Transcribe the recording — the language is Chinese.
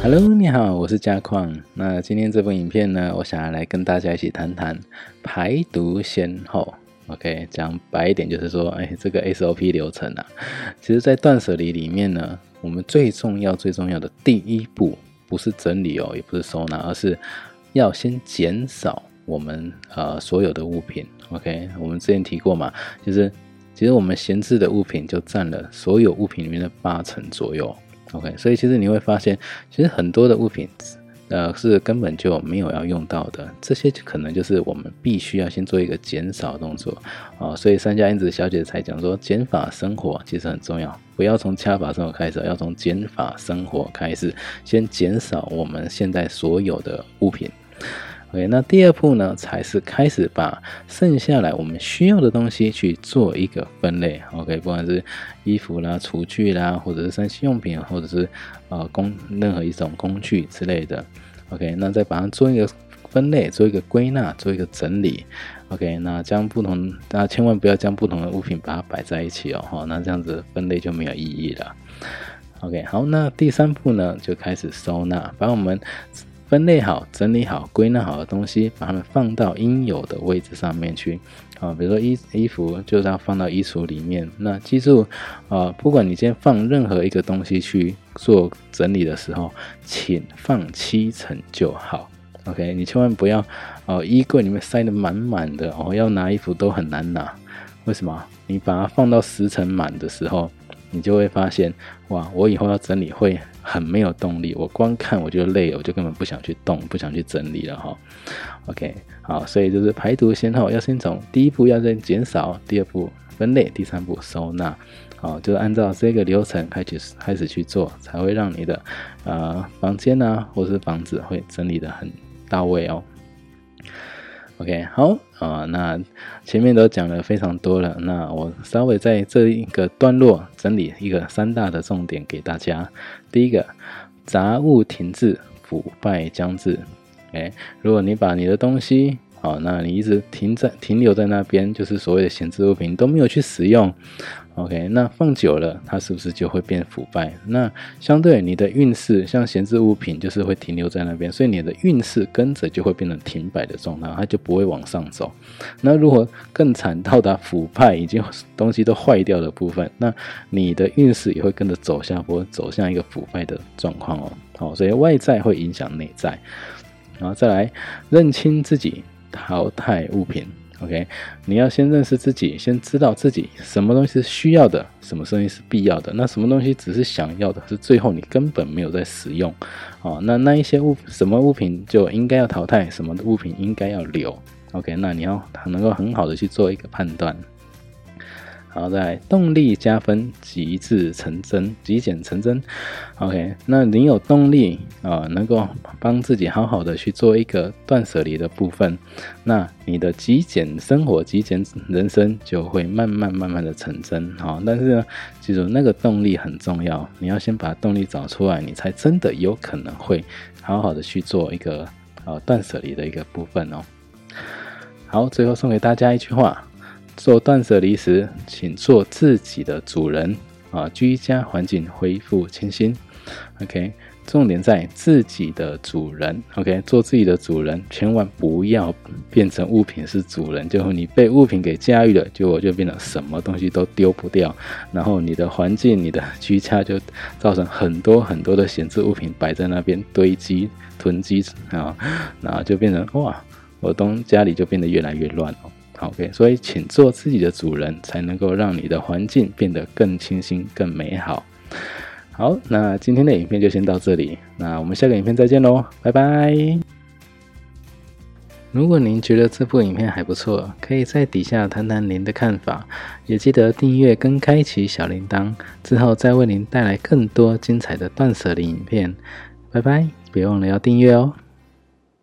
Hello，你好，我是嘉矿。那今天这部影片呢，我想要来跟大家一起谈谈排毒先后。OK，讲白一点就是说，哎，这个 SOP 流程啊，其实在断舍离里面呢，我们最重要、最重要的第一步，不是整理哦，也不是收纳，而是要先减少我们呃所有的物品。OK，我们之前提过嘛，就是其实我们闲置的物品就占了所有物品里面的八成左右。OK，所以其实你会发现，其实很多的物品，呃，是根本就没有要用到的。这些可能就是我们必须要先做一个减少动作啊。所以三家英子小姐才讲说，减法生活其实很重要，不要从掐法生活开始，要从减法生活开始，先减少我们现在所有的物品。OK，那第二步呢，才是开始把剩下来我们需要的东西去做一个分类。OK，不管是衣服啦、厨具啦，或者是生息用品，或者是呃工任何一种工具之类的。OK，那再把它做一个分类，做一个归纳，做一个整理。OK，那将不同，大家千万不要将不同的物品把它摆在一起哦。哈，那这样子分类就没有意义了。OK，好，那第三步呢，就开始收纳，把我们。分类好、整理好、归纳好的东西，把它们放到应有的位置上面去。啊，比如说衣衣服就是要放到衣橱里面。那记住，啊，不管你今天放任何一个东西去做整理的时候，请放七成就好。OK，你千万不要，哦，衣柜里面塞得满满的，哦，要拿衣服都很难拿。为什么？你把它放到十成满的时候。你就会发现，哇，我以后要整理会很没有动力。我光看我就累了，我就根本不想去动，不想去整理了哈。OK，好，所以就是排毒先后，要先从第一步要先减少，第二步分类，第三步收纳，好，就是按照这个流程开始开始去做，才会让你的呃房间啊，或是房子会整理的很到位哦。OK，好啊，那前面都讲了非常多了，那我稍微在这一个段落整理一个三大的重点给大家。第一个，杂物停滞，腐败将至。哎，如果你把你的东西，好，那你一直停在停留在那边，就是所谓的闲置物品都没有去使用。OK，那放久了，它是不是就会变腐败？那相对你的运势，像闲置物品，就是会停留在那边，所以你的运势跟着就会变成停摆的状态，它就不会往上走。那如果更惨，到达腐败，已经东西都坏掉的部分，那你的运势也会跟着走下坡，走向一个腐败的状况哦。好，所以外在会影响内在，然后再来认清自己，淘汰物品。OK，你要先认识自己，先知道自己什么东西是需要的，什么东西是必要的，那什么东西只是想要的，是最后你根本没有在使用，哦，那那一些物什么物品就应该要淘汰，什么物品应该要留，OK，那你要能够很好的去做一个判断。好，在动力加分，极致成真，极简成真。OK，那你有动力啊，能够帮自己好好的去做一个断舍离的部分，那你的极简生活、极简人生就会慢慢慢慢的成真。好，但是呢，记住那个动力很重要，你要先把动力找出来，你才真的有可能会好好的去做一个呃断舍离的一个部分哦。好，最后送给大家一句话。做断舍离时，请做自己的主人啊！居家环境恢复清新。OK，重点在自己的主人。OK，做自己的主人，千万不要变成物品是主人，就你被物品给驾驭了，就我就变成什么东西都丢不掉，然后你的环境、你的居家就造成很多很多的闲置物品摆在那边堆积囤积啊，然后就变成哇，我东家里就变得越来越乱哦。OK，所以请做自己的主人，才能够让你的环境变得更清新、更美好。好，那今天的影片就先到这里，那我们下个影片再见喽，拜拜。如果您觉得这部影片还不错，可以在底下谈谈您的看法，也记得订阅跟开启小铃铛，之后再为您带来更多精彩的断舍离影片。拜拜，别忘了要订阅哦。